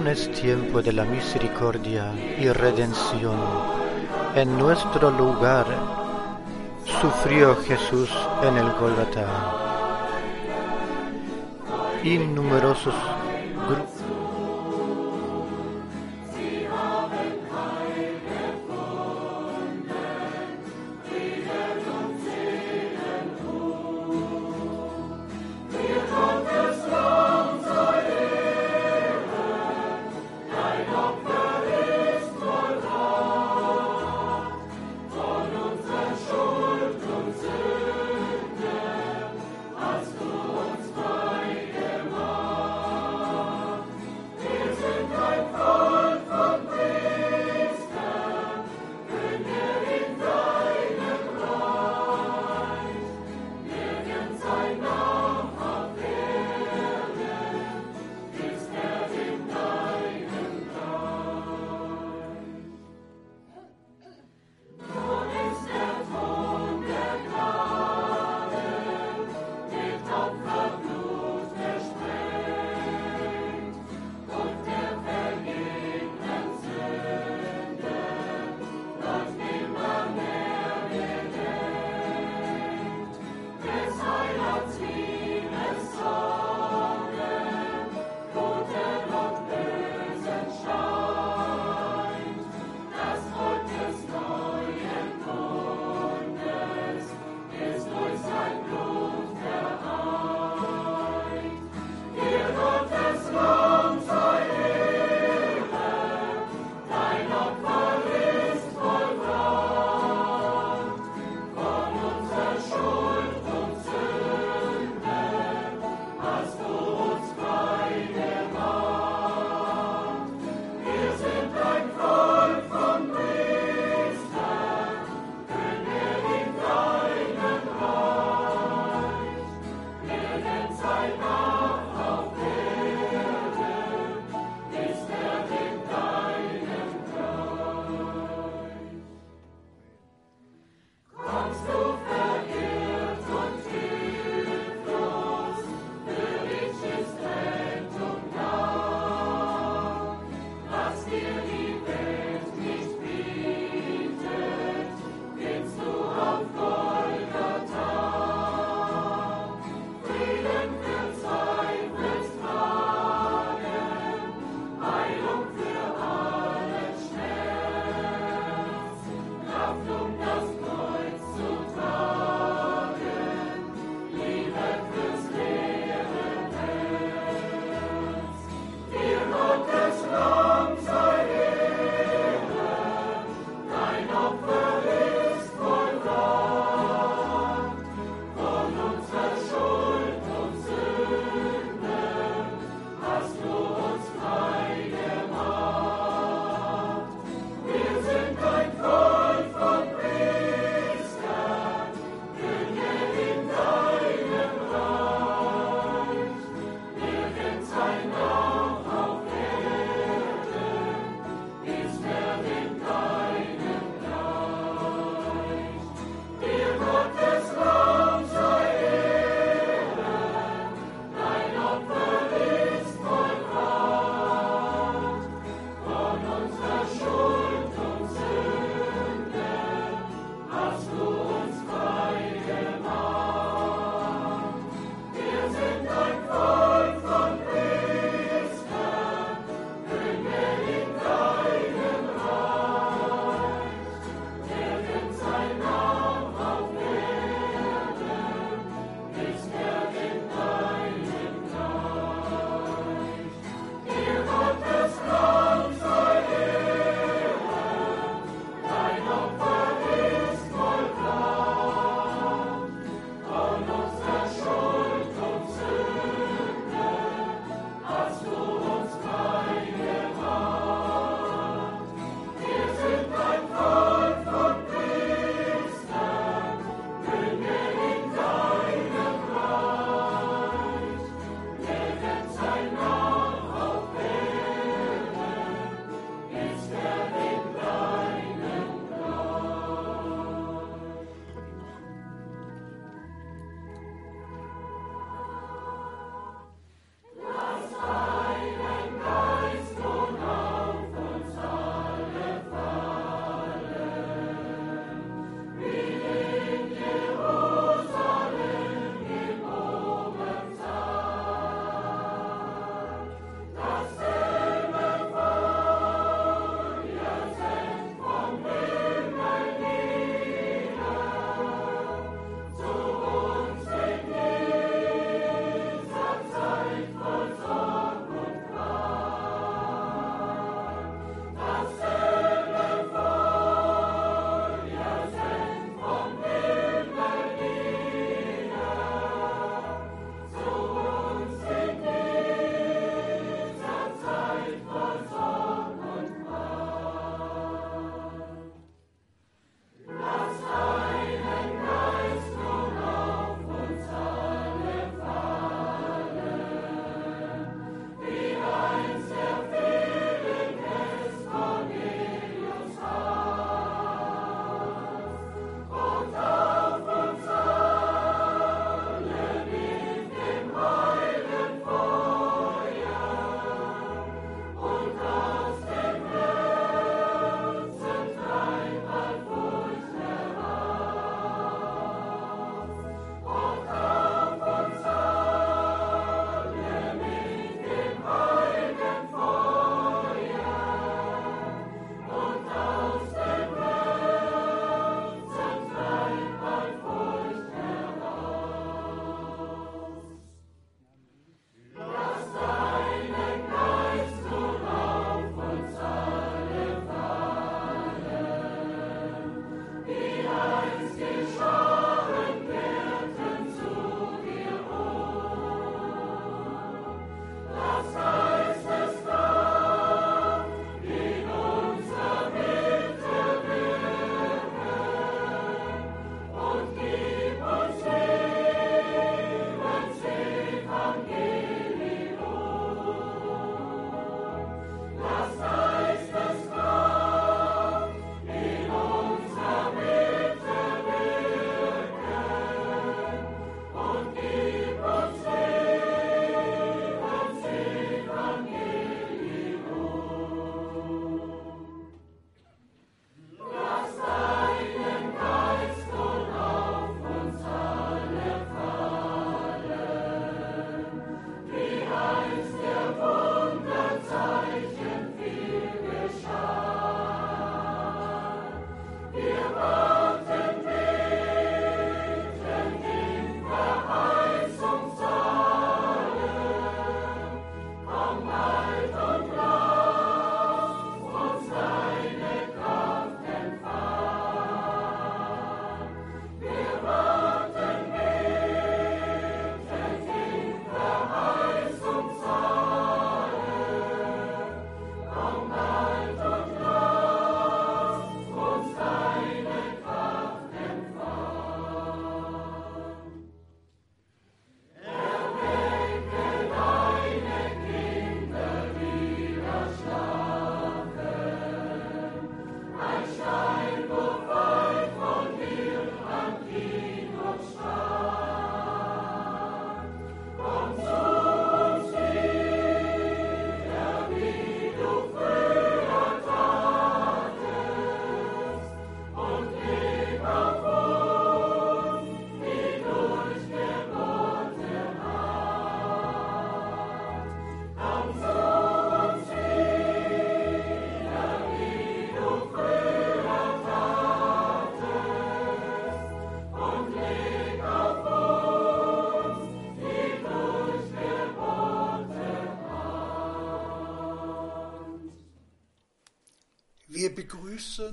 es tiempo de la misericordia y redención. En nuestro lugar sufrió Jesús en el Golgotha. Innumerosos grupos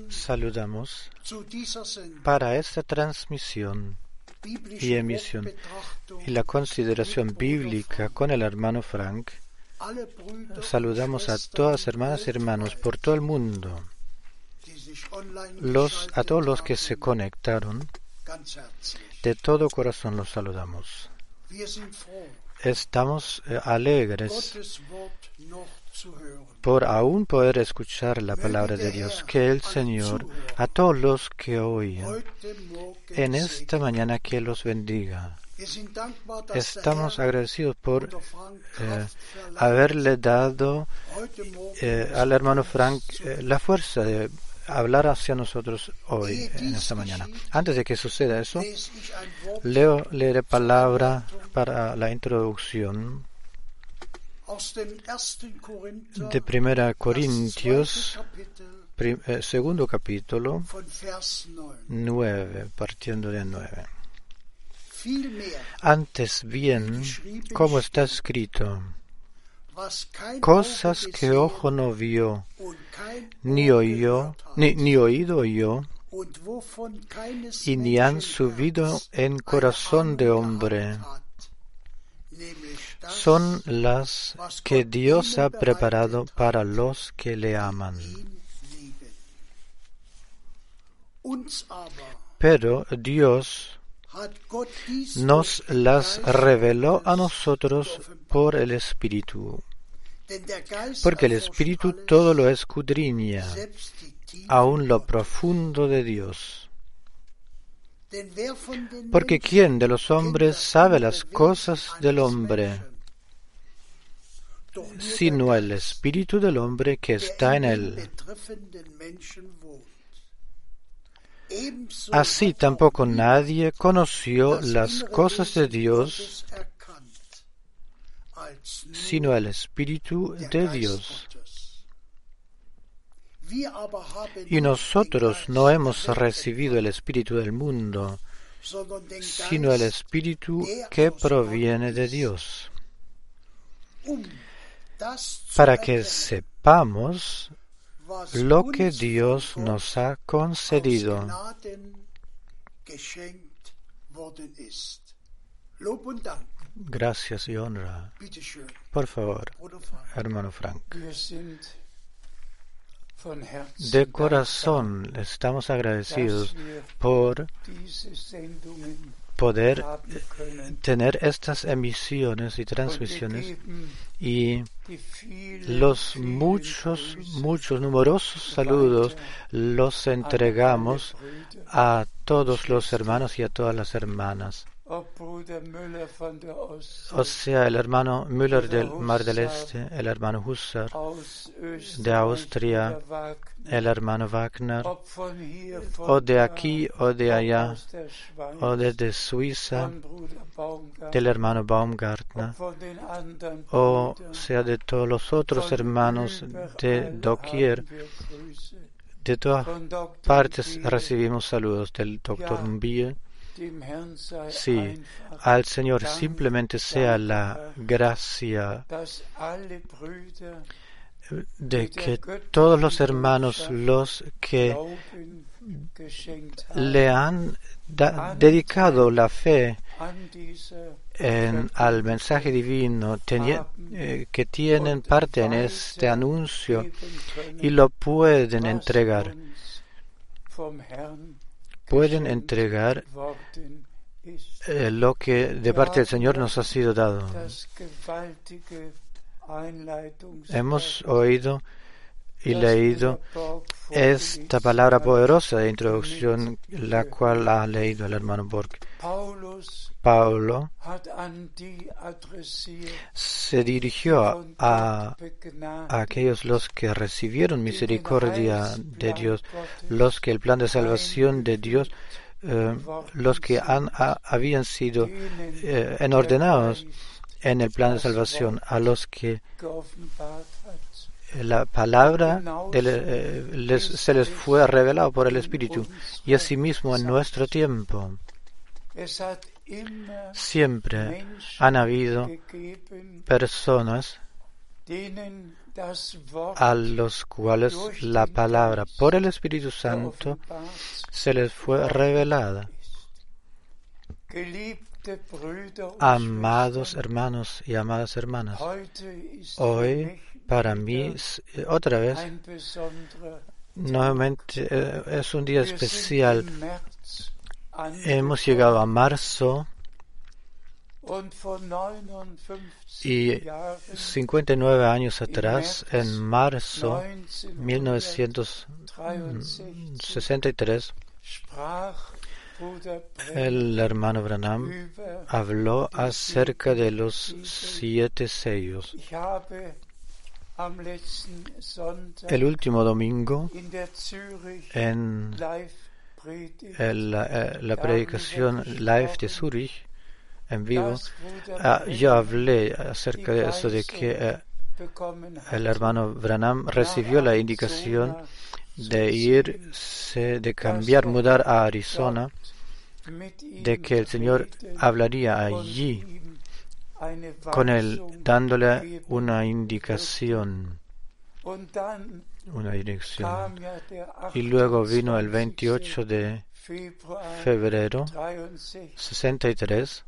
saludamos para esta transmisión y emisión y la consideración bíblica con el hermano Frank. Saludamos a todas hermanas y hermanos por todo el mundo, los, a todos los que se conectaron. De todo corazón los saludamos. Estamos eh, alegres por aún poder escuchar la palabra de Dios. Que el Señor, a todos los que oyen, en esta mañana que los bendiga. Estamos agradecidos por eh, haberle dado eh, al hermano Frank eh, la fuerza de hablar hacia nosotros hoy, en esta mañana. Antes de que suceda eso, leo, leeré palabra para la introducción aus dem 1. Korinther, de Primera Corintios, prim- eh, segundo capítulo, von Vers 9. 9, partiendo de 9. Vielmehr, Antes bien, como está escrito, cosas que ojo no vio, ni oyó, ni, ni oído keines y ni han subido en corazón de hombre, son las que Dios ha preparado para los que le aman. Pero Dios nos las reveló a nosotros por el Espíritu, porque el Espíritu todo lo escudriña, aun lo profundo de Dios. Porque ¿quién de los hombres sabe las cosas del hombre, sino el Espíritu del hombre que está en él? Así tampoco nadie conoció las cosas de Dios, sino el Espíritu de Dios. Y nosotros no hemos recibido el Espíritu del mundo, sino el Espíritu que proviene de Dios, um para que sepamos lo que Dios nos ha concedido. Gracias y honra. Por favor, hermano Frank. De corazón estamos agradecidos por poder tener estas emisiones y transmisiones y los muchos, muchos, numerosos saludos los entregamos a todos los hermanos y a todas las hermanas. O sea, el hermano Müller del Mar del Este, el hermano Husser, de Austria, el hermano Wagner, o de aquí o de allá, o desde Suiza, del hermano Baumgartner, o sea de todos los otros hermanos de doquier, de todas partes recibimos saludos del doctor Ja. Sí, al Señor simplemente sea la gracia de que todos los hermanos, los que le han dedicado la fe en, al mensaje divino, eh, que tienen parte en este anuncio y lo pueden entregar, pueden entregar eh, lo que de parte del Señor nos ha sido dado. Hemos oído y leído esta palabra poderosa de introducción, la cual ha leído el hermano Borg. Pablo se dirigió a, aquellos los que recibieron misericordia de Dios, los que el plan de salvación de Dios, eh, los que han, ha- habían sido eh, enordenados en el plan de salvación, a los que. La palabra del, eh, les- se les fue revelado por el Espíritu y asimismo en nuestro tiempo. Siempre han habido personas a los cuales la palabra por el Espíritu Santo se les fue revelada. Amados hermanos y amadas hermanas, hoy para mí otra vez nuevamente eh, es un día especial. Hemos llegado a marzo. Y 59 años atrás, en marzo 1963, el hermano Branham habló acerca de los siete sellos. El último domingo, en la, predicación live de Zurich, en vivo, ah, yo hablé acerca de eso, de que eh, el hermano Branham recibió la indicación de irse, de cambiar, mudar a Arizona, de que el Señor hablaría allí con él, dándole una indicación, una dirección. Y luego vino el 28 de febrero 63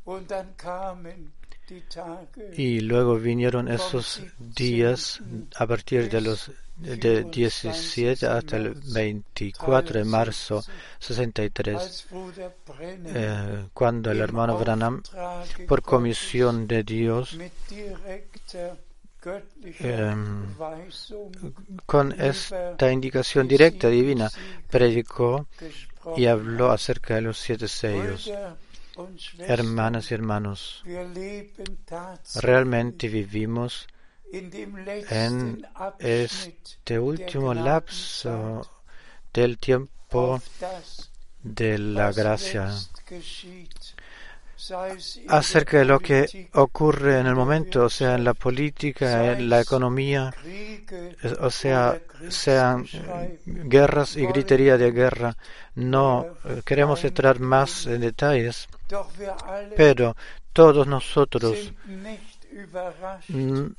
y luego vinieron esos días a partir de los de 17 hasta el 24 de marzo 63, eh, cuando el hermano Branham, por comisión de Dios, em, con esta indicación directa divina, predicó y habló acerca de los siete sellos. Hermanas y hermanos, realmente vivimos en este último lapso del tiempo de la gracia. acerca de lo que ocurre en el momento, o sea, en la política, en la economía, o sea, sean guerras y gritería de guerra. No eh, queremos entrar más en detalles, pero todos nosotros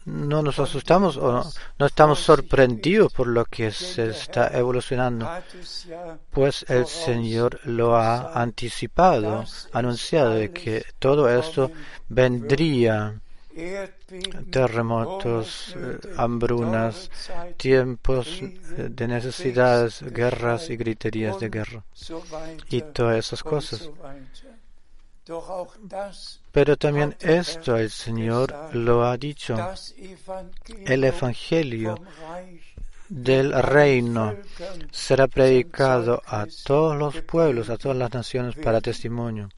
no nos asustamos o no, estamos sorprendidos por lo que se está evolucionando, pues el Señor lo ha anticipado, anunciado de que todo esto vendría. Terremotos, eh, hambrunas, tiempos de necesidades, guerras y griterías de guerra y todas esas cosas. Pero también esto el Señor lo ha dicho. El Evangelio del reino será predicado a todos los pueblos, a todas las naciones para testimonio.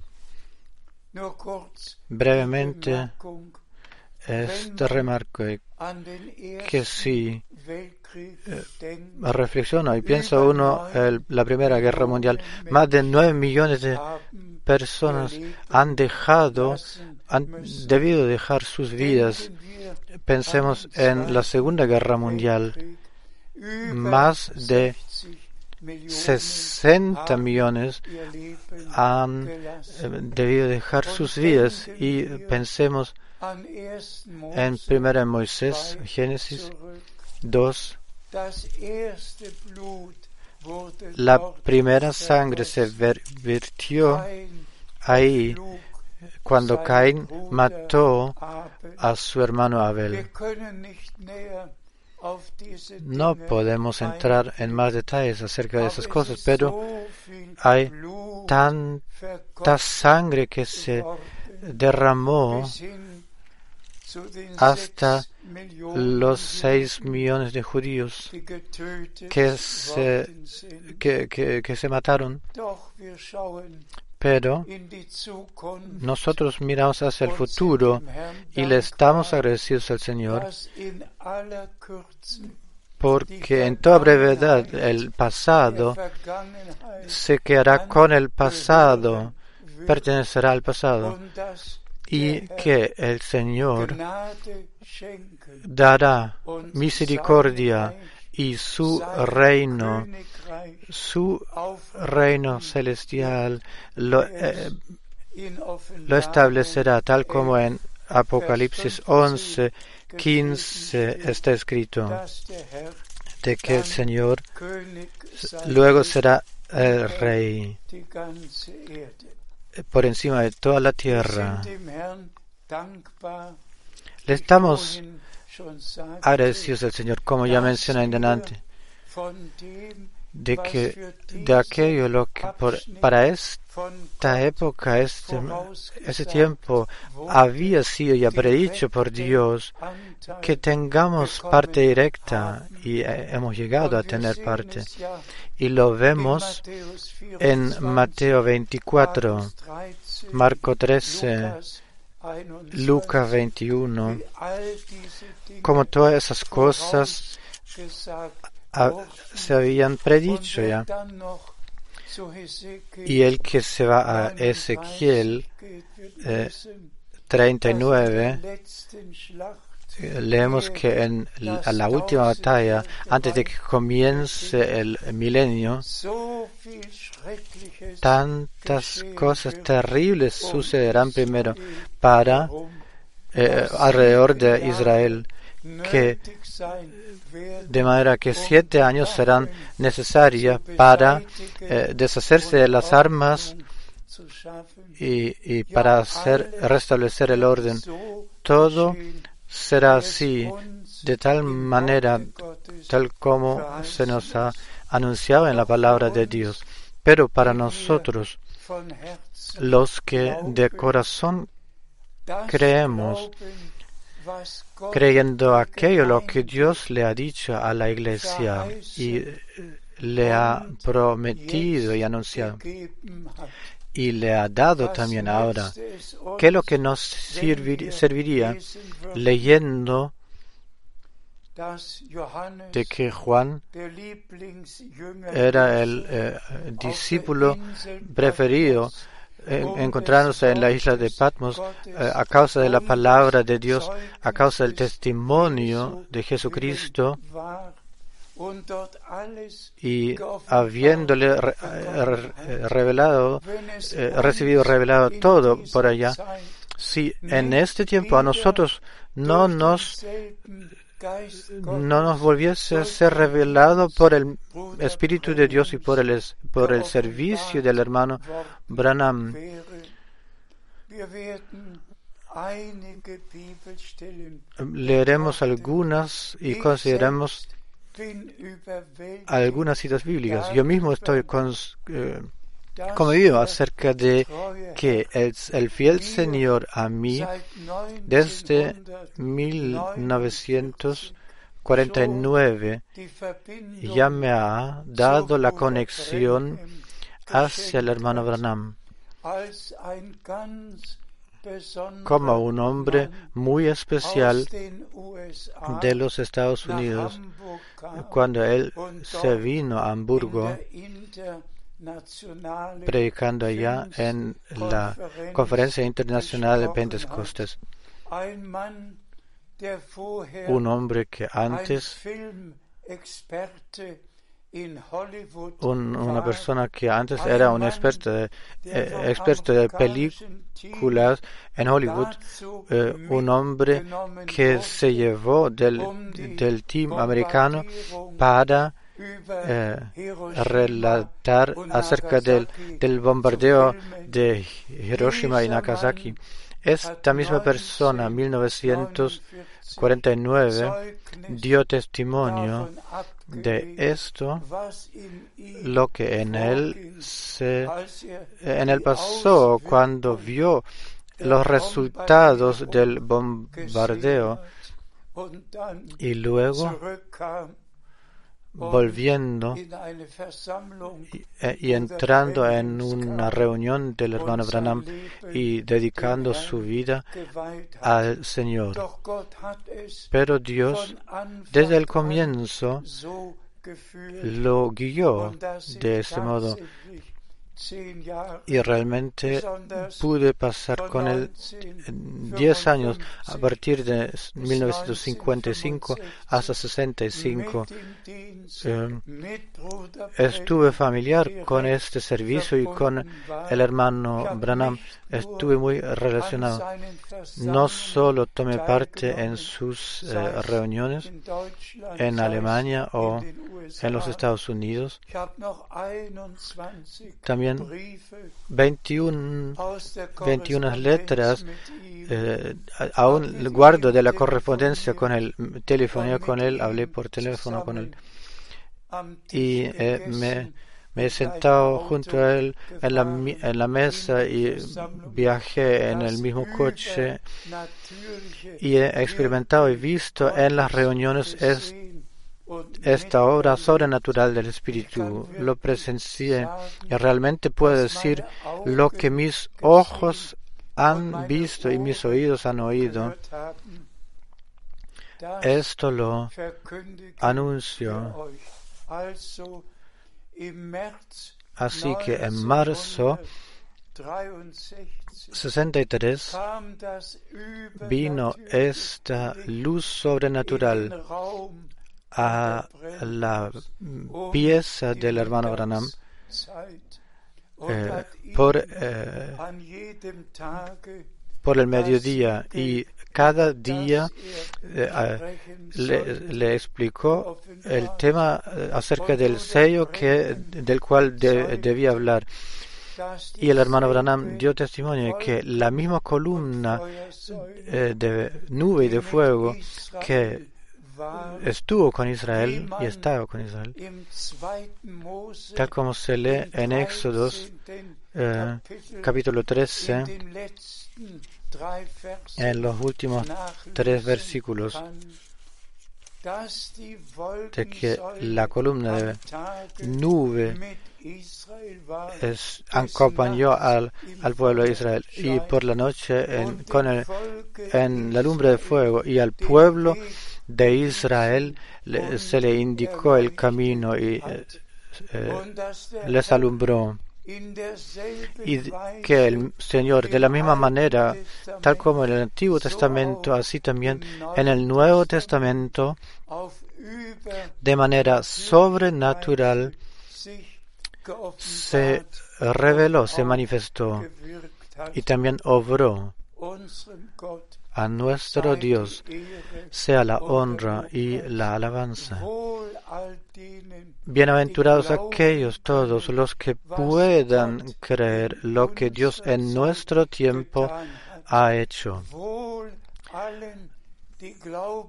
Brevemente, este remarco que si eh, reflexiona y piensa uno en la Primera Guerra Mundial, más de nueve millones de personas han dejado, han debido dejar sus vidas. Pensemos en la Segunda Guerra Mundial. Más de 60 millones han eh, debido dejar sus vidas y pensemos en Primera Moisés, Génesis 2, la primera sangre se vertió ahí cuando Caín mató a su hermano Abel. No podemos entrar en más detalles acerca de esas cosas, pero hay tanta sangre que se derramó hasta los seis millones de judíos que se, que, se mataron. Pero nosotros miramos hacia el futuro y le estamos agradecidos al Señor porque en toda brevedad el pasado se quedará con el pasado, pertenecerá al pasado y que el Señor dará misericordia y su reino, su reino celestial lo, eh, establecerá tal como en Apocalipsis 11 15 está escrito de que el Señor luego será el Rey. Por encima de toda la tierra. Le estamos agradecidos al Señor, como ya mencioné en delante, de que de aquello lo que por- para esta época, este, tiempo, había sido ya predicho por Dios que tengamos parte directa y eh, hemos llegado a tener parte. Y lo vemos en 24, Mateo 24, Markus 13, Marco 13, Lukas 21, Lucas 21, wie all diese Dinge como todas esas cosas. Se habían predicho ya. Y el que se va a 31 Ezequiel eh, wissen, 39, dass in der letzten Schlacht eh, leemos que en la última batalla, antes de que comience el milenio, tantas cosas terribles sucederán primero para eh, alrededor de Israel, que de manera que siete años serán necesarios para eh, deshacerse de las armas y, y para hacer restablecer el orden. Todo será así, de tal manera, tal como se nos ha anunciado en la palabra de Dios. Pero para nosotros, los que de corazón creemos, creyendo aquello lo que Dios le ha dicho a la iglesia y le ha prometido y anunciado y le ha dado también ahora. ¿Qué es lo que nos serviría leyendo de que Juan era el eh, discípulo preferido encontrándose en la isla de Patmos eh, a causa de la palabra de Dios, a causa del testimonio de Jesucristo y habiéndole revelado, es eh, uns recibido revelado todo por allá, si en este tiempo a nosotros no nos no nos volviese a ser revelado por el Espíritu de Dios y por el, por el servicio del hermano Branham. Leeremos algunas y consideremos algunas citas bíblicas. Yo mismo estoy cons- eh, conmovido der acerca de que el, el fiel Señor a mí desde 1949 1949 die Verbindung ya me ha dado la conexión hacia el hermano Branham. Como un hombre muy especial de los Estados Unidos cuando él se vino a Hamburgo predicando allá en la Conferencia Internacional de vorher Un hombre que antes, un- una persona que antes era un experto de, eh, experto de películas en Hollywood, eh, un hombre que se llevó del, del team americano para eh, relatar acerca del, del bombardeo de Hiroshima y Nagasaki. Esta misma persona, 1949, Zeugnis dio testimonio de esto, lo que en él se en él pasó cuando vio los resultados del bombardeo y luego volviendo y, eh, y entrando en una reunión del hermano Branham y dedicando su vida al Señor. Pero Dios desde el comienzo lo guió de este modo y realmente pude pasar con él 10 años a partir de 1955 hasta 65. Eh, estuve familiar con este servicio y con el hermano Branham. Estuve muy relacionado. No solo tomé parte en sus eh, reuniones en Alemania o en los Estados Unidos, también 21, 21 letras eh, aún guardo de la correspondencia con él, telefonía con él, hablé por teléfono con él. Y eh, me, he sentado junto a él en la, mesa y viajé en el mismo coche y he experimentado y visto en las reuniones es, esta obra sobrenatural del Espíritu. Lo presencié y realmente puedo decir lo que mis ojos han visto y mis oídos han oído. Esto lo anuncio. Así que en marzo 63 vino esta luz sobrenatural a la pieza del hermano Branham eh, por, eh, por el mediodía y cada día eh, le, explicó el tema acerca del sello que, del cual de, debía hablar. Y el hermano Branham dio testimonio que la misma columna de nube y de fuego que estuvo con Israel y estaba con Israel, tal como se lee en Éxodos eh, capítulo 13, en los últimos tres versículos, de que la columna de nube es, acompañó al, al, pueblo de Israel. Y por la noche en, con el, en la lumbre de fuego y al pueblo de Israel se le indicó el camino y eh, eh, les alumbró. Y que el Señor, de la misma manera, tal como en el Antiguo Testamento, así también en el Nuevo Testamento, de manera sobrenatural, se reveló, se manifestó y también obró a nuestro Dios sea la honra y la alabanza. Bienaventurados aquellos todos los que puedan creer lo que Dios en nuestro tiempo ha hecho.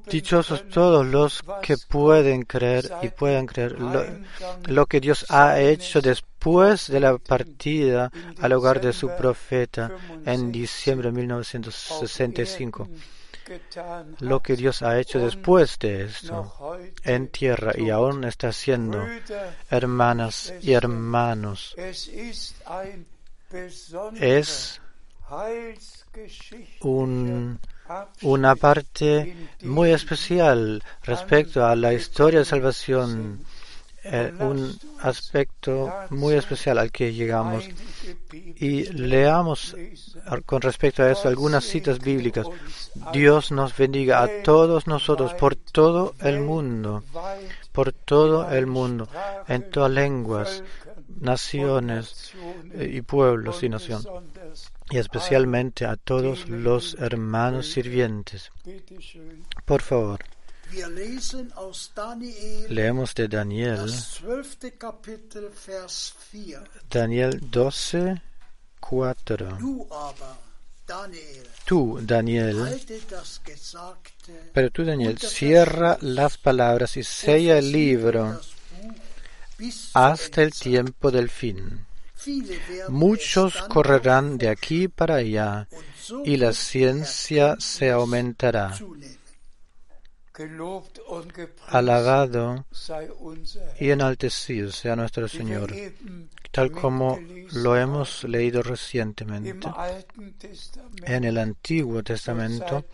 Dichosos todos los que pueden creer y pueden creer lo, que Dios ha hecho después de la partida al hogar de su profeta en diciembre de 1965. Lo que Dios ha hecho después de esto en tierra y aún está haciendo, hermanas y hermanos, es un una parte muy especial respecto a la historia de salvación, eh, un aspecto muy especial al que llegamos. Y leamos con respecto a eso algunas citas bíblicas. Dios nos bendiga a todos nosotros por todo el mundo, por todo el mundo, en todas lenguas, naciones eh, y pueblos y naciones y especialmente a todos los hermanos sirvientes. Por favor, leemos de Daniel, Daniel 12, 4. Tú, Daniel, pero tú, Daniel, cierra las palabras y sella el libro hasta el tiempo del fin Muchos correrán de aquí para allá y la ciencia se aumentará. Alabado y enaltecido sea nuestro Señor, tal como lo hemos leído recientemente en el Antiguo Testamento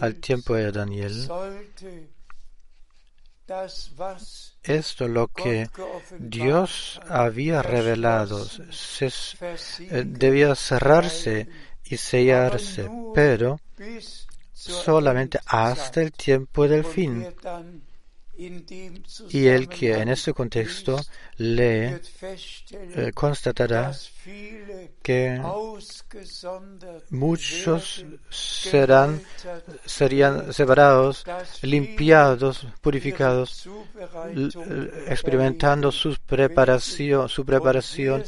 al tiempo de Daniel esto lo que Dios había revelado se- eh, debía cerrarse y sellarse, pero solamente hasta el tiempo del fin. Y el que en este contexto lee, eh, constatará que muchos serán serían separados, limpiados, purificados, experimentando su preparación, su preparación,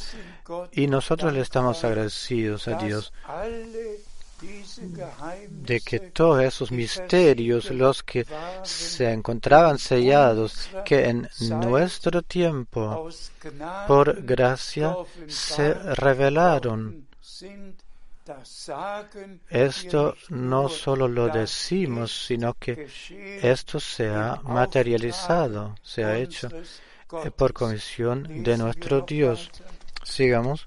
y nosotros le estamos agradecidos a Dios de que todos esos misterios, los que se encontraban sellados, que en nuestro tiempo, por gracia, se revelaron. Esto no solo lo decimos, sino que esto se ha materializado, se ha hecho eh, por comisión de nuestro Dios. Sigamos,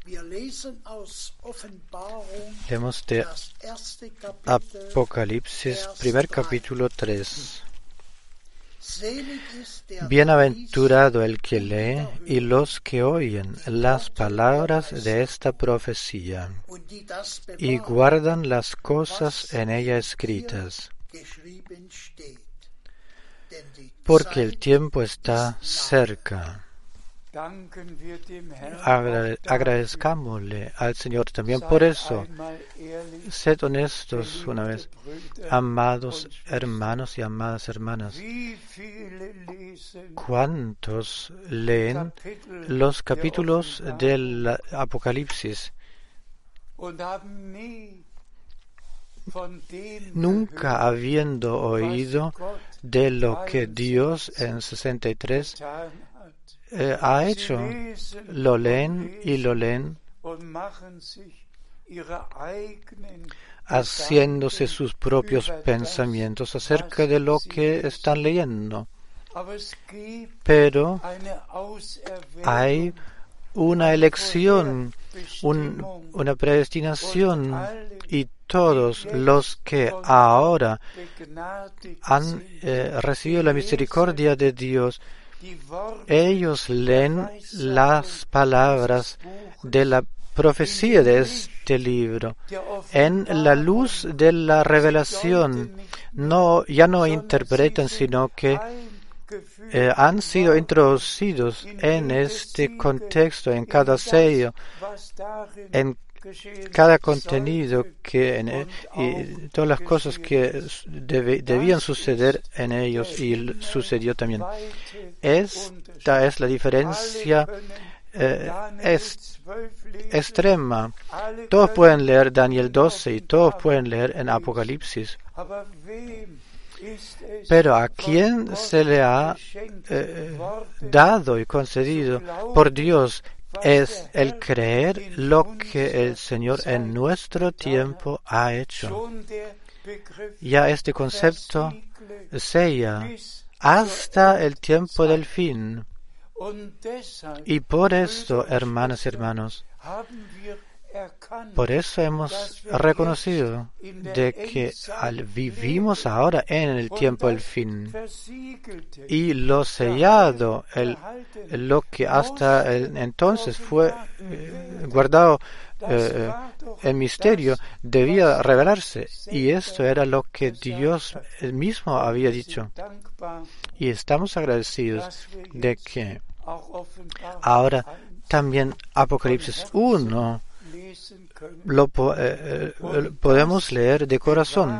leemos de. Apocalipsis, primer capítulo 3. Selig ist der Bienaventurado el que lee y los que oyen las palabras de esta profecía y guardan las cosas en ella escritas, porque el tiempo está cerca. Agradezcámosle al Señor también por eso. Sed honestos una vez, amados hermanos y amadas hermanas. ¿Cuántos leen los capítulos del Apocalipsis? Nunca habiendo oído de lo que Dios en 63 getan hat. Eh, ha hecho, lo leen y lo leen. haciéndose sus propios pensamientos acerca de lo que están leyendo. Pero hay una elección, un- una predestinación y todos los que ahora han eh, recibido la misericordia de Dios, ellos leen las palabras de la profecía de este libro. En la luz de la revelación, no, ya no interpretan, sino que eh, han sido introducidos in en este contexto, en cada sello, en cada contenido que en, e- y todas las cosas que debían suceder en ellos y sucedió también. Esta es la diferencia eh, Daniel es 12 lesen, extrema. Todos pueden leer Daniel in 12 y todos pueden leer en. Apocalipsis. Pero a quién se le ha eh, worden, dado y concedido por Dios es el creer lo que el Señor en nuestro tiempo ha hecho. Ya este concepto sella hasta el tiempo del fin. Y por esto, hermanas y hermanos, por eso hemos reconocido de que vivimos ahora en el tiempo del fin y lo sellado, el, lo que hasta el entonces fue eh, guardado eh, en misterio, debía revelarse. Y esto era lo que Dios mismo había dicho. Y estamos agradecidos de que ahora 1 también Apocalipsis 1 lesen können. Lo eh, eh, podemos leer de corazón,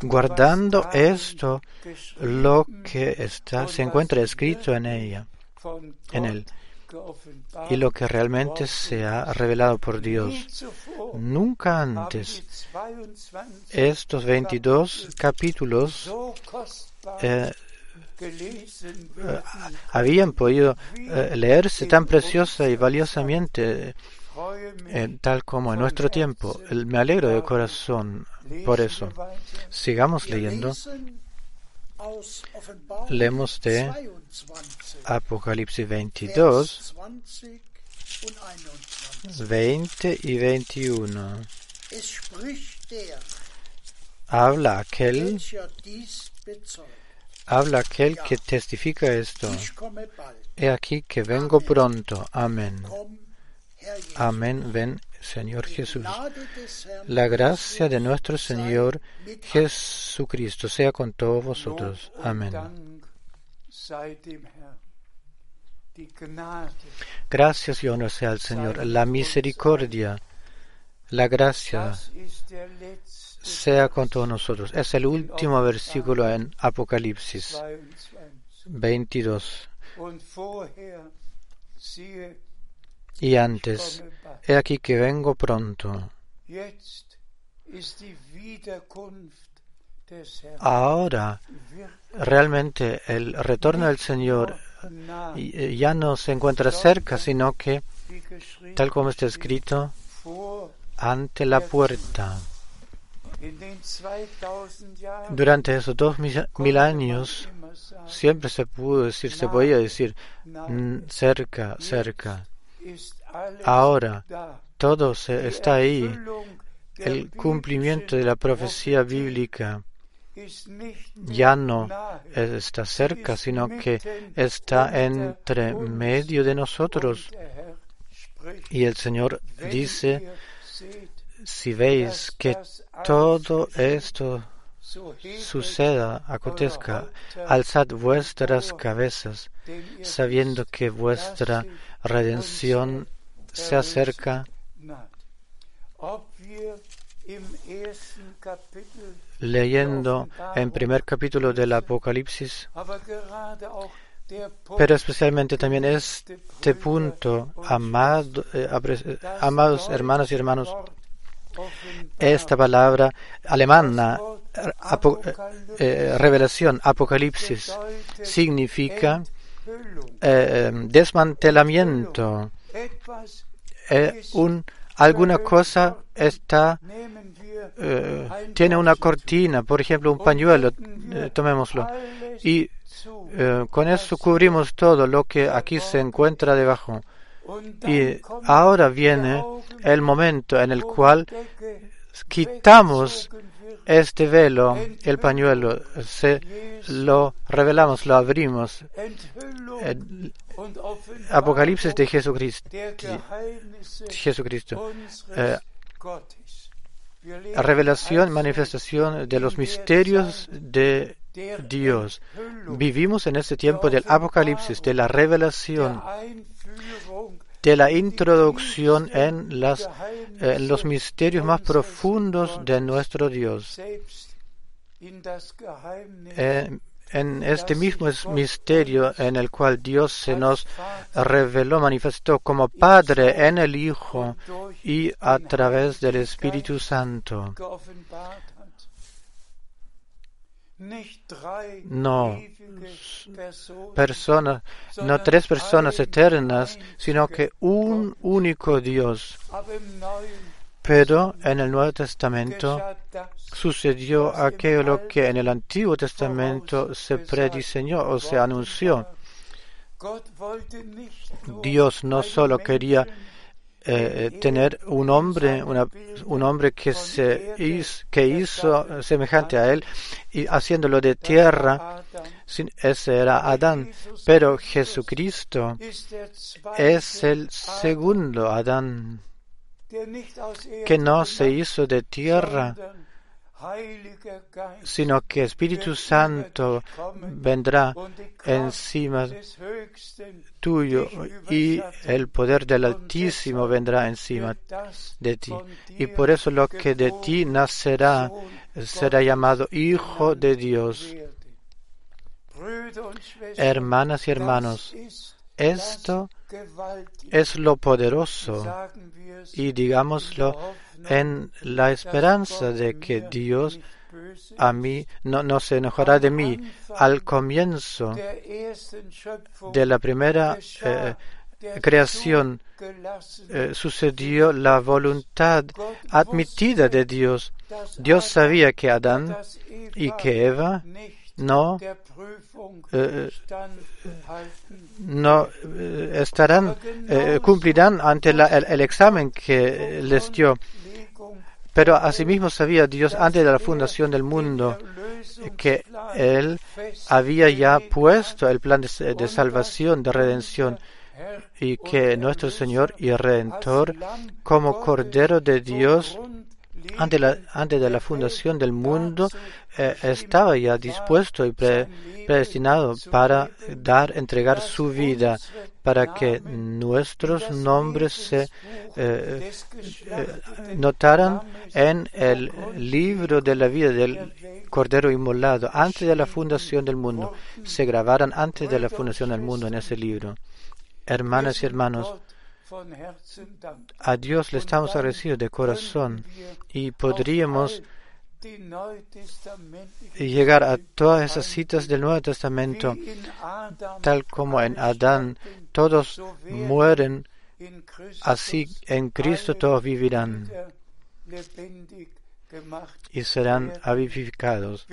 guardando esto lo que está, se encuentra escrito en ella, en él, y lo que realmente se ha revelado por Dios. Nunca antes die 22 estos 22 capítulos eh, habían podido leerse tan preciosa y valiosamente, Tal como en nuestro tiempo. Me alegro de corazón por eso. Sigamos leyendo. Leemos de 22, Apocalipsis 22, Vers 20 und 21. 20 y 21. Es spricht der, Habla aquel. Habla aquel que testifica esto. He aquí que vengo pronto. Amén. Amén. Ven, Señor Jesús. La gracia de nuestro Señor Jesucristo sea con todos vosotros. Amén. Gracias y honor sea al Señor. La misericordia, la gracia sea con todos nosotros. Es el último versículo en Apocalipsis 22. Y antes, he aquí que vengo pronto. Ahora, realmente, el retorno del Señor eh, ya no se encuentra cerca, sino que, tal como está escrito, ante la puerta. in den 2000 Jahren Durante esos dos mil mil años, siempre se pudo decir, se podía decir, "Mm, cerca, cerca. Ahora, todo está ahí. El cumplimiento de la profecía bíblica ya no está cerca, sino que está entre medio de nosotros. Y el Señor dice, si veis que todo esto suceda, acontezca, alzad vuestras cabezas, sabiendo que vuestra redención se acerca. Leyendo en primer capítulo del Apocalipsis, pero especialmente también este punto, amado- eh, eh, amados hermanos y hermanos, esta palabra alemana, eh, revelación, apocalipsis, significa eh, eh, desmantelamiento. Eh, un, alguna cosa está, eh, tiene una cortina, por ejemplo, un pañuelo, eh, tomémoslo, y con eso cubrimos todo lo que aquí se encuentra debajo. Y ahora viene el momento en el cual quitamos este velo, el pañuelo, se lo revelamos, lo abrimos. El Apocalipsis de Jesucristo. Jesucristo. Eh, revelación, manifestación de los misterios de Dios. Vivimos en este tiempo del Apocalipsis, de la revelación, de la introducción eh, en los misterios más profundos de nuestro Dios. Eh, en este mismo misterio en el cual Dios se nos reveló, manifestó como Padre en el Hijo y a través del Espíritu Santo. No personas, no tres personas eternas, sino que un único Dios. Pero en el Nuevo Testamento sucedió aquello que en el Antiguo Testamento se prediseñó o se anunció. Dios no solo quería eh, tener un hombre, una- un hombre que se hizo, que hizo semejante a él y haciéndolo de tierra, sin- ese era Adán, pero Jesucristo es el segundo Adán que no se hizo de tierra, sino que Espíritu Santo vendrá encima tuyo y el poder del Altísimo vendrá encima de ti. Y por eso lo que de ti nacerá será llamado Hijo de Dios. Hermanas y hermanos, esto es lo poderoso y digámoslo en la esperanza de que Dios a mí no, no se enojará de mí. Al comienzo de la primera eh, creación eh, sucedió la voluntad admitida de Dios. Dios sabía que Adán y que Eva no, eh, no estarán, cumplirán ante la- el examen que les dio. Pero asimismo sabía Dios antes de la fundación del mundo que Él había ya puesto el plan de, de salvación, de redención, y que nuestro Señor y Redentor, como Cordero de Dios, antes, de la fundación del mundo, eh, estaba ya dispuesto y pre, predestinado para dar, entregar su vida, para que nuestros nombres se eh, eh, notaran en el libro de la vida del Cordero Inmolado, antes de la fundación del mundo, se grabaran antes de la fundación del mundo en ese libro. Hermanas y hermanos, a Dios le estamos agradecidos de corazón y podríamos llegar a todas esas citas del Nuevo Testamento, tal como en Adán todos mueren, así en Cristo todos vivirán y serán avivificados.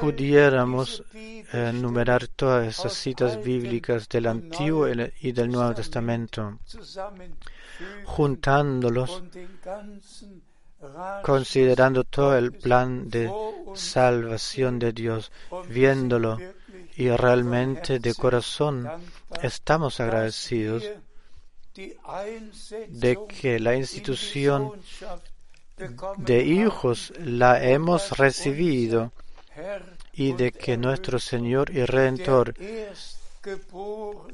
Pudiéramos enumerar todas esas citas bíblicas del Antiguo y del Nuevo Testamento, juntándolos, considerando todo el plan de salvación de Dios, viéndolo y realmente de corazón estamos agradecidos de que la institución de hijos la hemos recibido y de que nuestro Señor y Redentor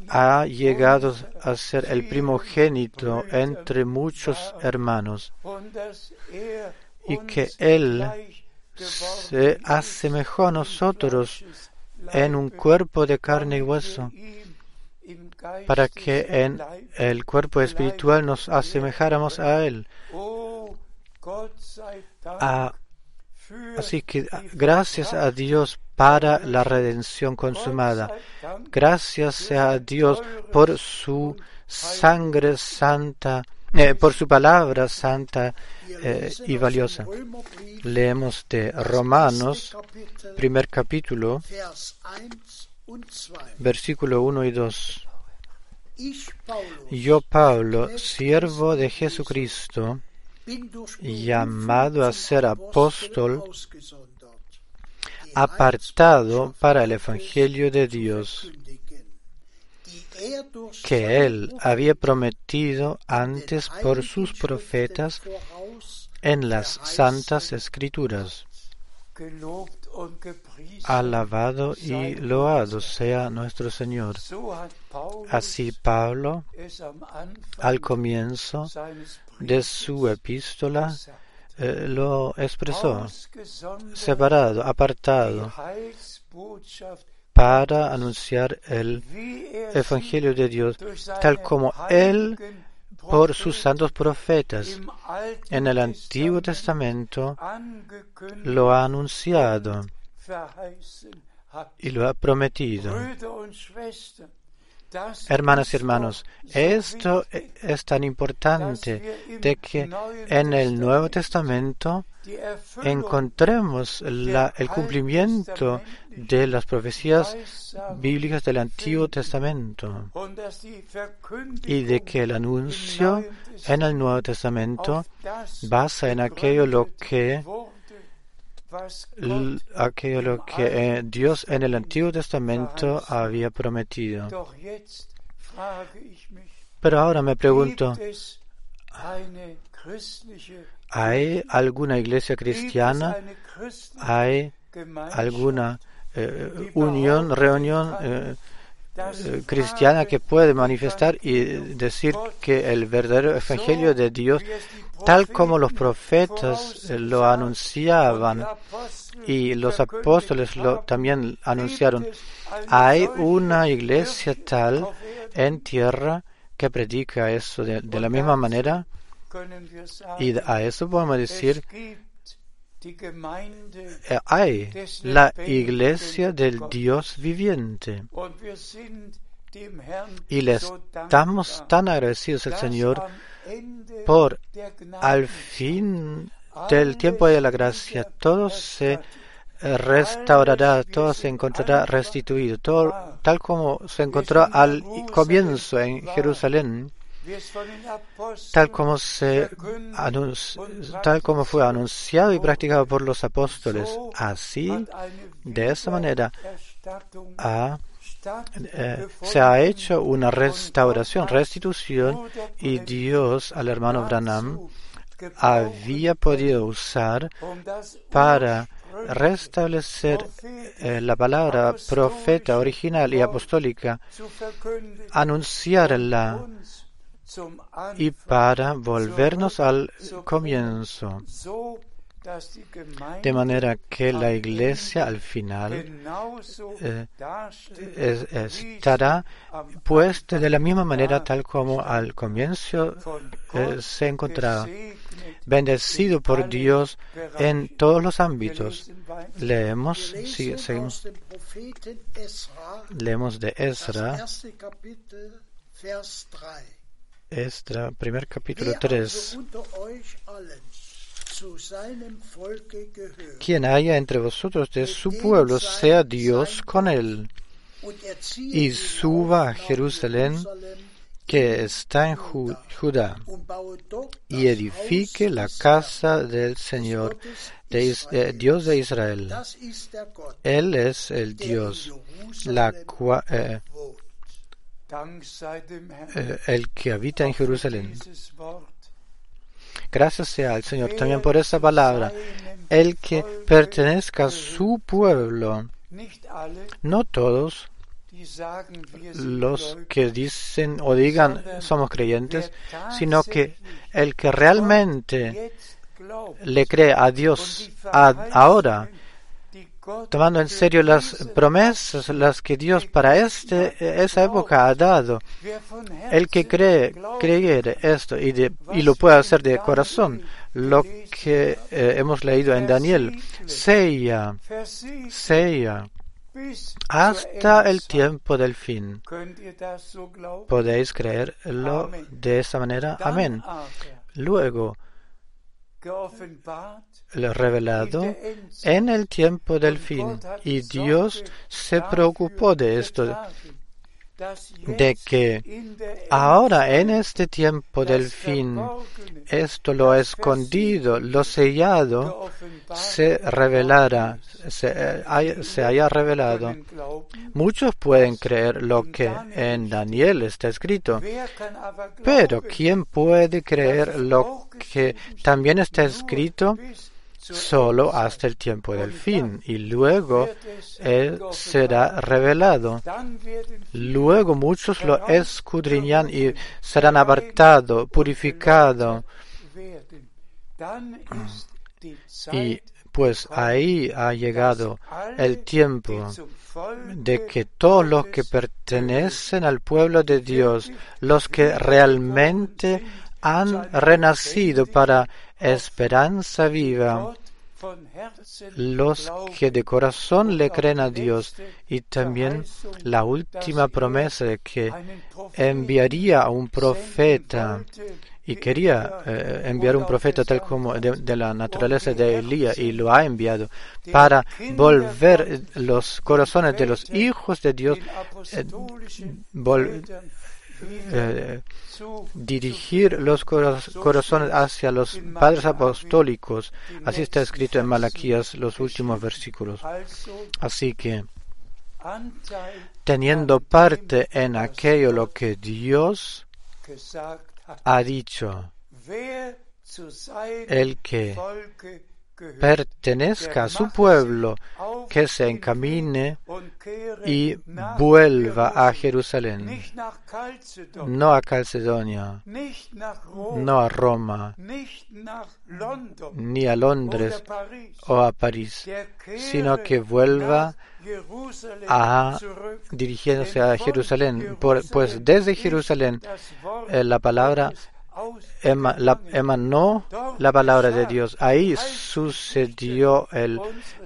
ha llegado a ser el primogénito entre muchos hermanos y que Él se asemejó a nosotros en un cuerpo de carne y hueso para que en el cuerpo espiritual nos asemejáramos a Él. Ah, así que gracias a Dios para la redención consumada. Gracias sea a Dios por su sangre santa, eh, por su palabra santa eh, y valiosa. Leemos de Romanos, primer capítulo, versículo 1 y 2. Yo, Pablo, siervo de Jesucristo, llamado a ser apóstol, apartado para el Evangelio de Dios, que él había prometido antes por sus profetas en las santas escrituras. Alabado y loado sea nuestro Señor. Así Pablo, al comienzo de su epístola, eh, lo expresó, separado, apartado, para anunciar el Evangelio de Dios, tal como Él por sus santos profetas en el Antiguo Testamento lo ha anunciado y lo ha prometido. Hermanas y hermanos, esto es tan importante de que en el Nuevo Testamento encontremos el cumplimiento de las profecías bíblicas del Antiguo Testamento y de que el anuncio en el Nuevo Testamento basa en aquello lo que aquello lo que eh, Dios en el Antiguo Testamento había prometido. Pero ahora me pregunto, ¿hay alguna iglesia cristiana? ¿Hay alguna eh, unión, reunión eh, cristiana que puede manifestar y decir que el verdadero evangelio de Dios tal como los profetas lo anunciaban y los apóstoles lo también anunciaron. Hay una iglesia tal en tierra que predica eso de, la misma manera y a eso podemos decir eh, hay la iglesia del Dios viviente. Y le estamos tan agradecidos al Señor por al fin del tiempo de la gracia todo se restaurará, todo se encontrará restituido, todo tal como se encontró al comienzo en Jerusalén. Tal como, se tal como fue anunciado y practicado por los apóstoles. Así, de esa manera, eh, se ha hecho una restauración, restitución, y Dios al hermano Branham había podido usar para restablecer eh, la palabra profeta original y apostólica, anunciarla y para volvernos al comienzo, de manera que la iglesia al final eh, estará puesta de la misma manera tal como al comienzo eh, se encontraba, bendecido por Dios en todos los ámbitos. Leemos, sí, seguimos. Leemos de Ezra. Esdra, primer capítulo 3. Quien haya entre vosotros de su pueblo, sea Dios con él, y suba a Jerusalén, que está en Judá, y edifique la casa del Señor, de eh, Dios de Israel. Él es el Dios, la eh, eh, el que habita en Jerusalén. Gracias sea al Señor también por esa palabra. El que pertenezca a su pueblo. No todos los que dicen o digan somos creyentes, sino que el que realmente le cree a Dios ahora tomando en serio las promesas, las que Dios para este, esa época ha dado. El que cree, creyere esto y, y lo puede hacer de corazón, lo que eh, hemos leído en Daniel, sella, sella, hasta el tiempo del fin. ¿Podéis creerlo de esa manera? Amén. Luego, revelado en el tiempo del fin. Y Dios se preocupó de esto, de que ahora en este tiempo del fin, esto lo escondido, lo sellado, se revelara, se, se haya revelado. Muchos pueden creer lo que en Daniel está escrito, pero ¿quién puede creer lo que también está escrito solo hasta el tiempo del fin y luego Él será revelado. Luego muchos lo escudriñan y serán apartados, purificados. Y pues ahí ha llegado el tiempo de que todos los que pertenecen al pueblo de Dios, los que realmente han renacido para esperanza viva, los que de corazón le creen a Dios y también la última promesa que enviaría a un profeta y quería eh, enviar un profeta tal como de, la naturaleza de Elías y lo ha enviado para volver los corazones de los hijos de Dios eh, eh, dirigir los corazones hacia los padres apostólicos. Así está escrito en Malaquías los últimos versículos. Así que, teniendo parte en aquello lo que Dios ha dicho, el que pertenezca a su pueblo, que se encamine y vuelva a Jerusalén, no a Calcedonia, no a Roma, ni a Londres o a París, sino que vuelva a dirigiéndose a Jerusalén, pues desde Jerusalén eh, la palabra emanó la palabra de Dios. Ahí sucedió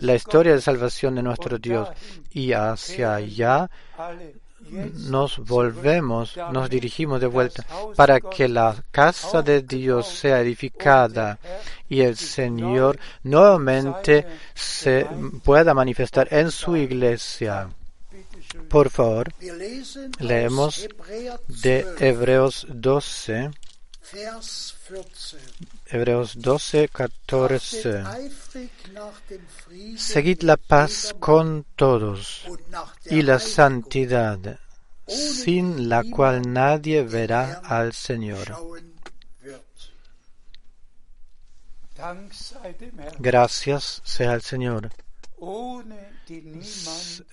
la historia de salvación de nuestro Dios. Y hacia allá nos volvemos, nos dirigimos de vuelta para que la casa de Dios sea edificada y el Señor nuevamente se pueda manifestar en su iglesia. Por favor, Leemos de 12, Hebreos 12, Vers 14. Hebreos 12, Trachtet 14. eifrig nach dem Frieden Seguid la paz con todos y la santidad, sin la cual nadie verá al Señor. Gracias sea al Señor,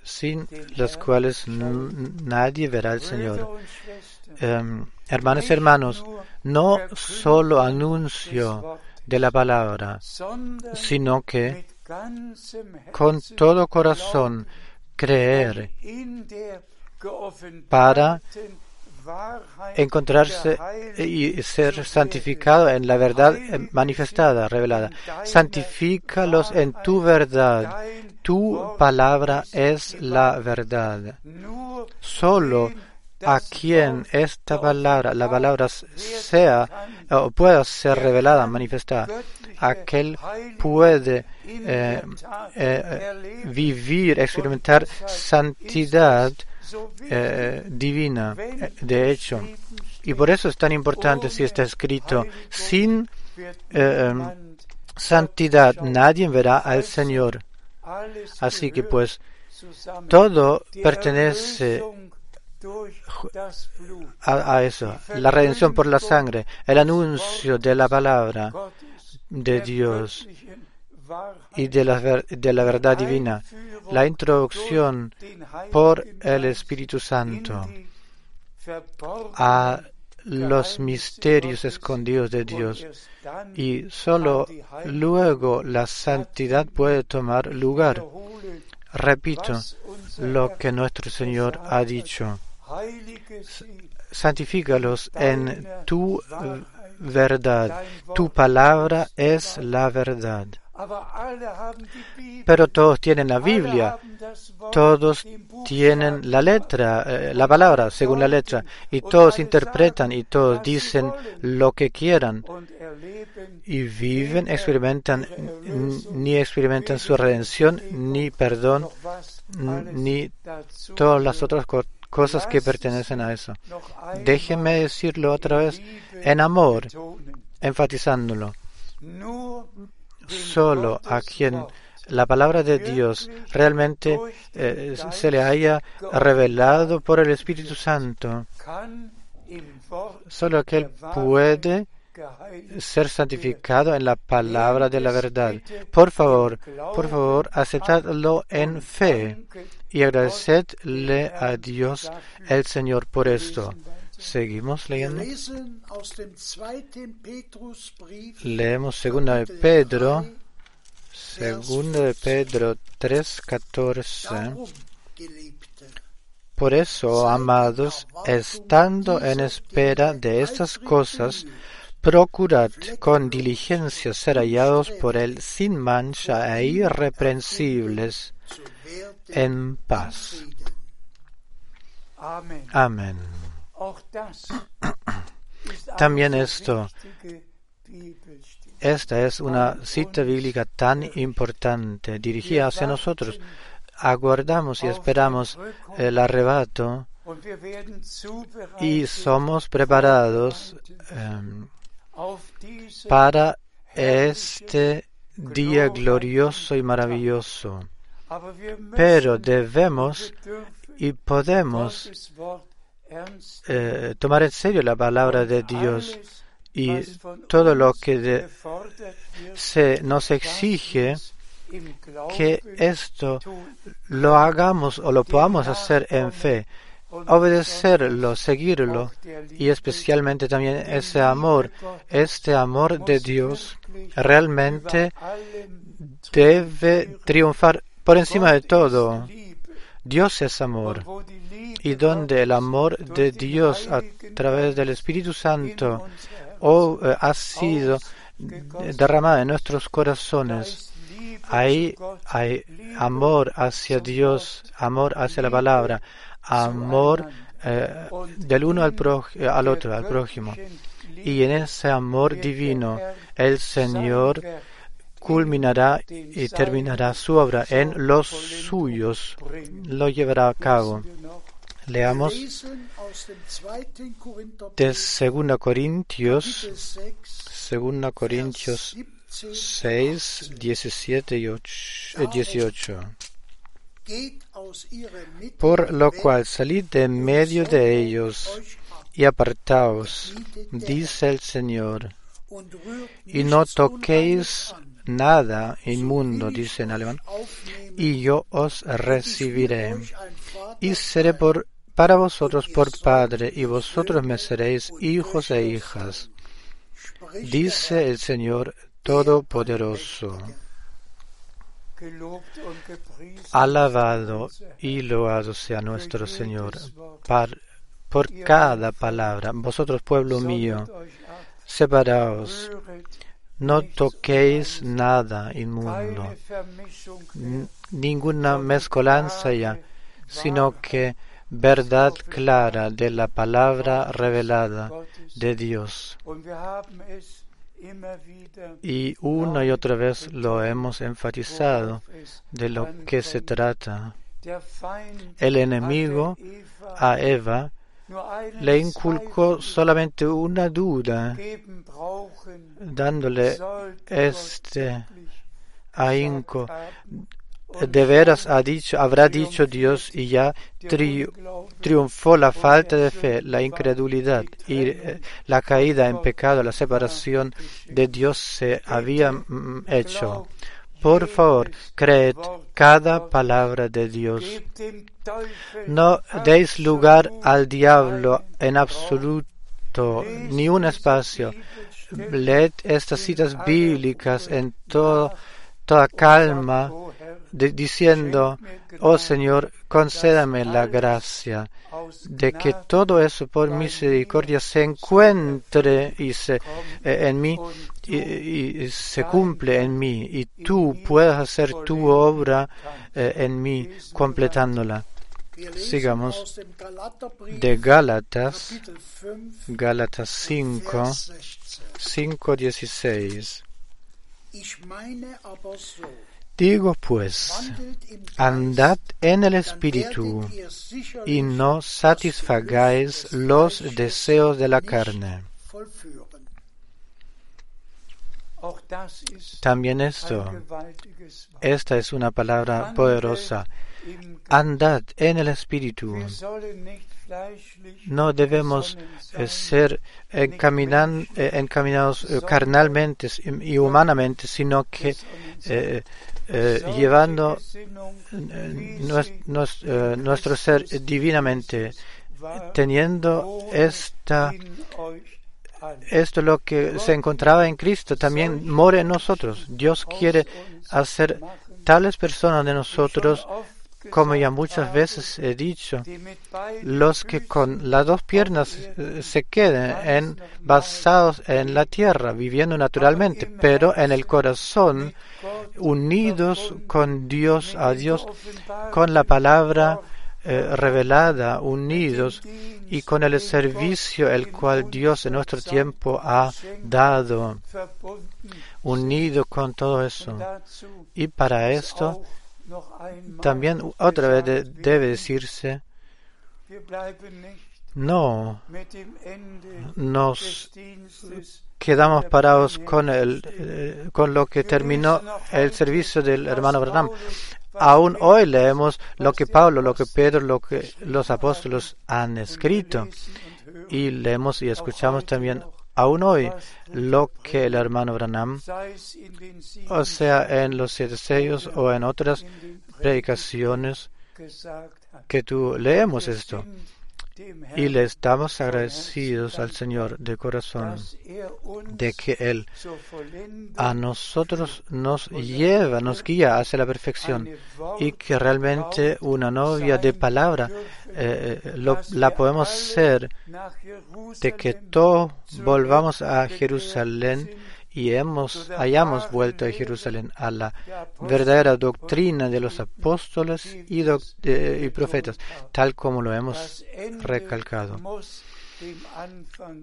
sin las cuales nadie verá al Señor. Em, hermanos y hermanos, no solo anuncio de la palabra, sino que con todo corazón creer para encontrarse y ser santificado en la verdad manifestada, revelada. Santifícalos en tu verdad. Tu palabra es la verdad. Solo a quien esta palabra, la palabra sea o pueda ser revelada, manifestada, aquel puede eh, eh, erleben. vivir, experimentar santidad eh, divina. Eh, De hecho, y por eso es tan importante si está escrito, sin eh, niemand santidad nadie verá al Señor. Así que pues todo pertenece a, eso, la redención por la sangre, el anuncio de la palabra de Dios y de la, de la verdad divina, la introducción por el Espíritu Santo a los misterios escondidos de Dios y solo luego la santidad puede tomar lugar. Repito lo que nuestro Señor ha dicho. Santifícalos en tu eh, verdad. Tu palabra es la verdad. Pero todos tienen la Biblia, todos tienen la letra, eh, la palabra según la letra, y todos interpretan y todos dicen lo que quieran. Y viven, experimentan, ni experimentan su redención, ni perdón, ni todas las otras cosas que pertenecen a eso. Déjenme decirlo otra vez en amor, enfatizándolo. Solo a quien la palabra de Dios realmente eh, se le haya revelado por el Espíritu Santo, solo aquel puede ser santificado en la palabra de la verdad. Por favor, por favor, aceptadlo en fe y agradecedle a Dios el Señor por esto. Seguimos leyendo. Leemos segunda de Pedro, 3, segunda de Pedro 3:14. Darum, Geliebte, Por eso, amados, estando en espera de estas cosas, procurad con diligencia ser hallados por él sin mancha e irreprensibles en paz. Amén. También esto. Esta es una cita bíblica tan importante dirigida hacia nosotros. Aguardamos y esperamos el arrebato y somos preparados em, para este día glorioso y maravilloso. Pero debemos y podemos eh, tomar en serio la palabra de Dios y todo lo que se nos exige que esto lo hagamos o lo podamos hacer en fe, obedecerlo, seguirlo y especialmente también ese amor, este amor de Dios realmente debe triunfar por encima de todo. Dios es amor. Y donde el amor de Dios a través del Espíritu Santo unser Herz o eh, ha sido derramada en nuestros corazones, Liebe hay, amor hacia Dios, amor hacia la palabra, amor eh, del uno al, al otro, al prójimo. Y en ese amor divino, el Señor culminará y terminará su obra en los suyos, lo llevará a cabo. Leamos lesen aus dem 2. Korintherbrief, de 2 Corintios, Kapitel 6, 2 Corintios 17. 6, 17 y 8, eh, 18. Por lo cual salid de medio de ellos y apartaos, dice el Señor, y no toquéis nada inmundo, dice en alemán, y yo os recibiré, y seré para vosotros por Padre, y vosotros me seréis hijos e hijas, dice el Señor Todopoderoso. Alabado y loado sea nuestro Señor por cada palabra. Vosotros, pueblo mío, separaos, no toquéis nada inmundo, ninguna mezcolanza ya, sino que verdad clara de la palabra revelada de Dios. Y una y otra vez lo hemos enfatizado de lo que se trata. El enemigo a Eva le inculcó solamente una duda, dándole este ahínco. De veras ha dicho, habrá dicho Dios y ya tri- triunfó la falta de fe, la incredulidad y eh, la caída en pecado, la separación de Dios se había mm, hecho. Por favor, creed cada palabra de Dios. No deis lugar al diablo en absoluto, ni un espacio. Leed estas citas bíblicas en todo, toda calma, "O Herr, de- diciendo, oh Señor, concédame la gracia de que todo eso por misericordia se encuentre y se, eh, en mí y, se cumple en mí y tú puedas hacer tu obra eh, en mí completándola. Sigamos de Gálatas, Kapitel 5, Gálatas 5, Vers 16. 5, 16. Digo pues, andad en el Espíritu y no satisfagáis los deseos de la carne. También esto, esta es una palabra poderosa. Andad en el Espíritu. No debemos eh, ser encaminan- eh, encaminados eh, carnalmente y humanamente, sino que eh, eh, llevando eh, eh, nuestro ser divinamente, teniendo esta esto lo que se encontraba en Cristo también mora en nosotros. Dios quiere hacer tales personas de nosotros, como ya muchas veces he dicho, los que con las dos piernas eh, se queden en, basados en la tierra, viviendo naturalmente, pero en el corazón unidos con Dios, a Dios, con la palabra eh, revelada, unidos y con el servicio el cual Dios en nuestro tiempo ha dado, unido con todo eso. Y para esto también otra vez de- debe decirse, no nos quedamos parados con, el, eh, con lo que terminó el servicio del hermano Branham. Aún hoy leemos lo que Pablo, lo que Pedro, lo que los apóstolos han escrito. Y leemos y escuchamos también aún hoy lo que el hermano Branham, o sea, en los siete sellos o en otras predicaciones que tú leemos esto. Y le estamos agradecidos al Señor de corazón de que Él a nosotros nos lleva, nos guía hacia la perfección y que realmente una novia de palabra eh, eh, lo- la podemos ser de que todos volvamos a Jerusalén y hemos, hayamos vuelto a Jerusalén a la verdadera doctrina de los apóstoles y, doc- eh, y profetas, tal como lo hemos recalcado.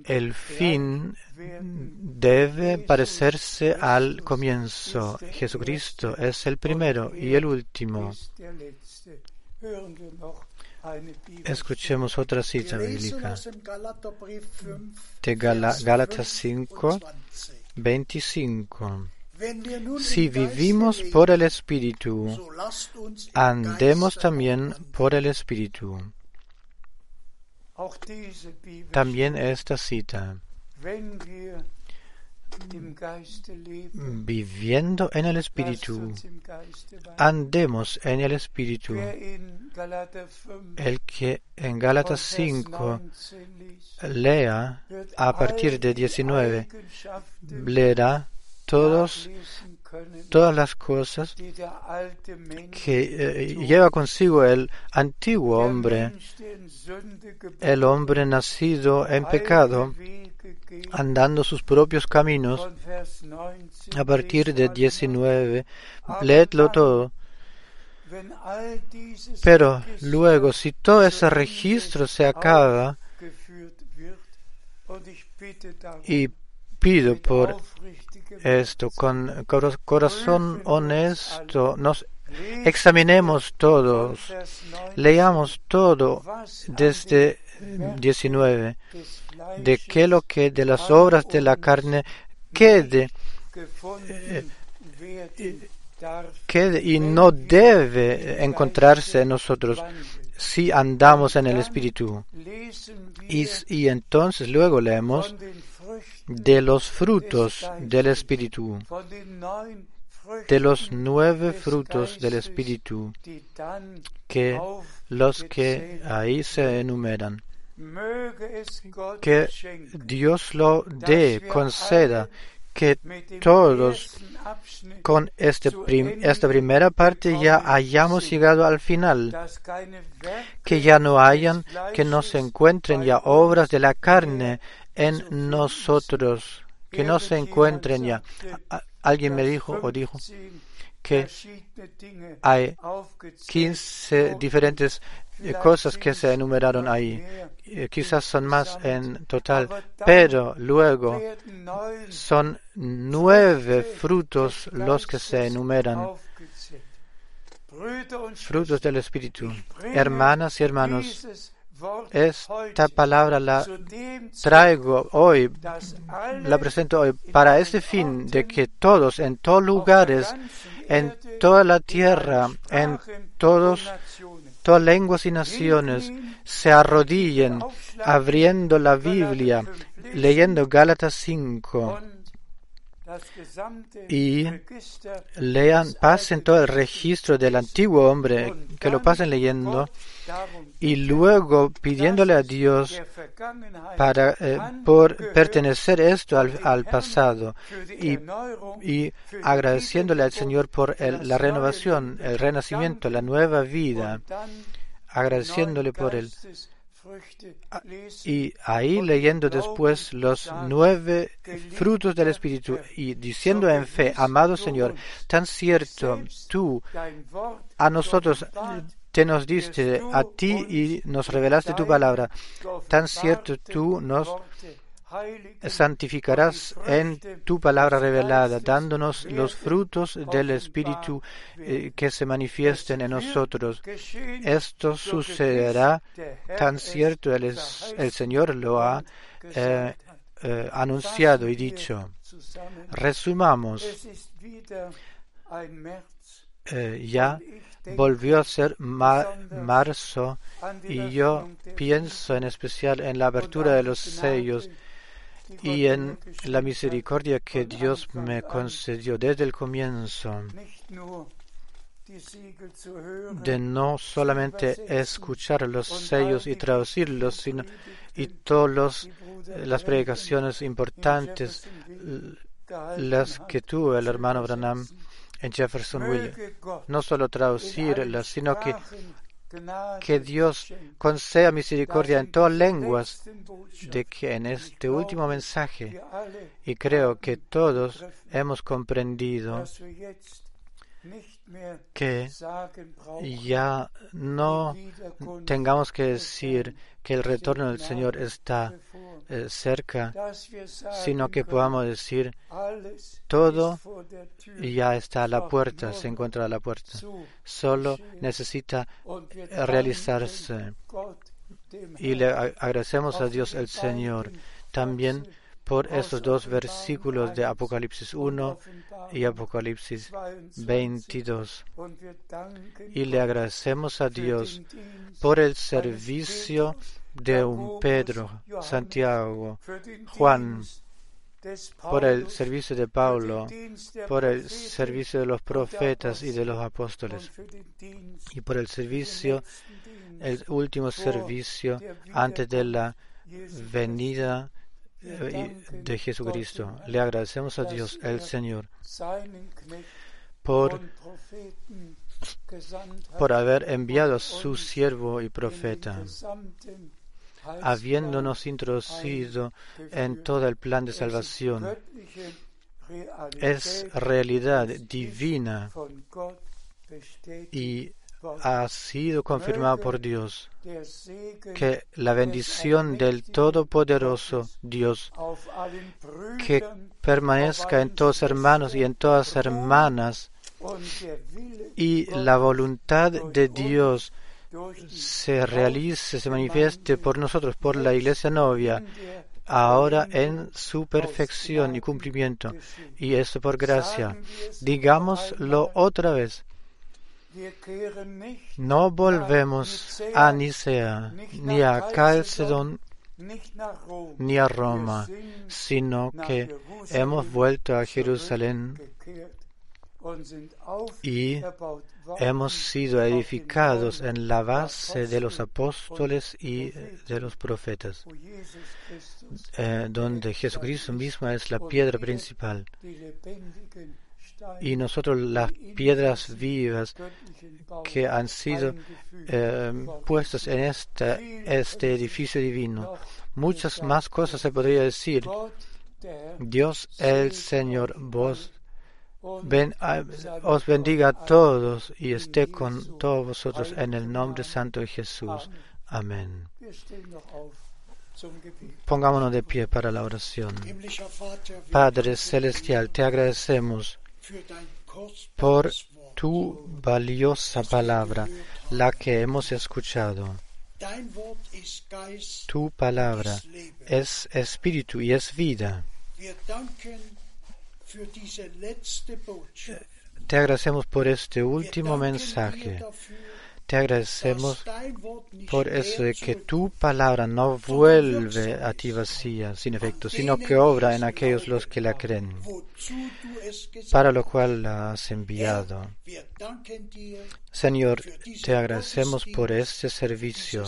el fin debe parecerse al comienzo. Jesucristo es el primero y el último. Escuchemos otra cita bíblica de Gálatas 5, 25. Si vivimos por el Espíritu, andemos también por el Espíritu. También esta cita. Viviendo en el Espíritu, andemos en el Espíritu. El que en Gálatas 5 lea a partir de 19, leerá todos, todas las cosas que eh, lleva consigo el antiguo hombre, el hombre nacido en pecado, andando sus propios caminos. A partir de 19, leedlo todo. Pero luego, si todo ese registro se acaba, y pido por esto con corazón honesto, nos examinemos todos, leamos todo desde 19, de que lo que de las obras de la carne quede, eh, quede y no debe encontrarse en nosotros si andamos en el Espíritu. Y, y entonces luego leemos de los frutos del Espíritu, de los nueve frutos del Espíritu, que los que ahí se enumeran. Que Dios lo dé, conceda, que todos con este esta primera parte ya hayamos llegado al final, que ya no hayan, que no se encuentren ya obras de la carne en nosotros, que no se encuentren ya. Alguien me dijo o dijo que hay 15 diferentes eh, cosas que se enumeraron ahí. Eh, quizás son más en total, pero luego son nueve frutos los que se enumeran. Frutos del Espíritu. Hermanas y hermanos, esta palabra la traigo hoy, la presento hoy para este fin de que todos, en todos lugares, en toda la tierra, en todos, todas lenguas y naciones, se arrodillen abriendo la Biblia, leyendo Gálatas 5 y lean, pasen todo el registro del antiguo hombre, que lo pasen leyendo y luego pidiéndole a Dios para eh, por pertenecer esto al, pasado y, y, agradeciéndole al Señor por la renovación, el renacimiento, la nueva vida, agradeciéndole por él. Y ahí leyendo después los nueve frutos del Espíritu y diciendo en fe, amado Señor, tan cierto tú a nosotros te nos diste a ti y nos revelaste tu palabra. Tan cierto tú nos santificarás en tu palabra revelada, dándonos los frutos del Espíritu eh, que se manifiesten en nosotros. Esto sucederá tan cierto el, el Señor lo ha eh, eh, anunciado y dicho. Resumamos. ya volvió a ser marzo y yo pienso en especial en la apertura de los sellos y en la misericordia que Dios me concedió desde el comienzo de no solamente escuchar los sellos y traducirlos, sino y todas las predicaciones importantes, las que tuvo el hermano Branham en Jeffersonville. No solo traducirlas, sino que, que Dios conceda misericordia en todas lenguas, de que en este último mensaje, y creo que todos hemos comprendido que ya no tengamos que decir que el retorno del Señor está eh, cerca, sino que podamos decir todo ya está a la puerta, se encuentra a la puerta. Solo necesita realizarse. Y le agradecemos a Dios el Señor también por esos dos versículos de Apocalipsis 1 y Apocalipsis 22. Y le agradecemos a Dios por el servicio de un Pedro, Santiago, Juan, por el servicio de Pablo, por el servicio de los profetas y de los apóstoles, y por el servicio, el último servicio antes de la venida de Jesucristo. Le agradecemos a Dios, el Señor, por, por haber enviado a su siervo y profeta, habiéndonos introducido en todo el plan de salvación. Es realidad divina y ha sido confirmado por Dios que la bendición del Todopoderoso Dios que permanezca en todos hermanos y en todas hermanas y la voluntad de Dios se realice, se manifieste por nosotros, por la iglesia novia, ahora en su perfección y cumplimiento. Y esto por gracia. Digámoslo otra vez. No volvemos a Nicea, ni a Calcedón, ni a Roma, sino que hemos vuelto a Jerusalén y hemos sido edificados en la base de los apóstoles y de los profetas, eh, donde Jesucristo mismo es la piedra principal y nosotros las piedras vivas que han sido eh, puestas en este, este edificio divino. Muchas más cosas se podría decir. Dios el Señor, vos os bendiga a todos y esté con todos vosotros en el nombre santo de Jesús. Amén. Pongámonos de pie para la oración. Padre Celestial, te agradecemos por tu valiosa palabra, la que hemos escuchado. Tu palabra es espíritu y es vida. Te agradecemos por este último mensaje. Te agradecemos por eso de que tu palabra no vuelve a ti vacía, sin efecto, sino que obra en aquellos los que la creen, para lo cual la has enviado. Señor, te agradecemos por este servicio,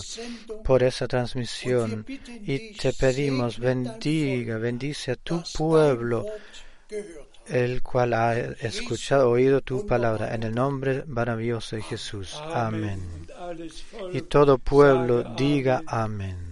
por esa transmisión, y te pedimos, bendiga, bendice a tu pueblo el cual ha escuchado, oído tu palabra, en el nombre maravilloso de Jesús. Amén. Y todo pueblo diga amén. Amén.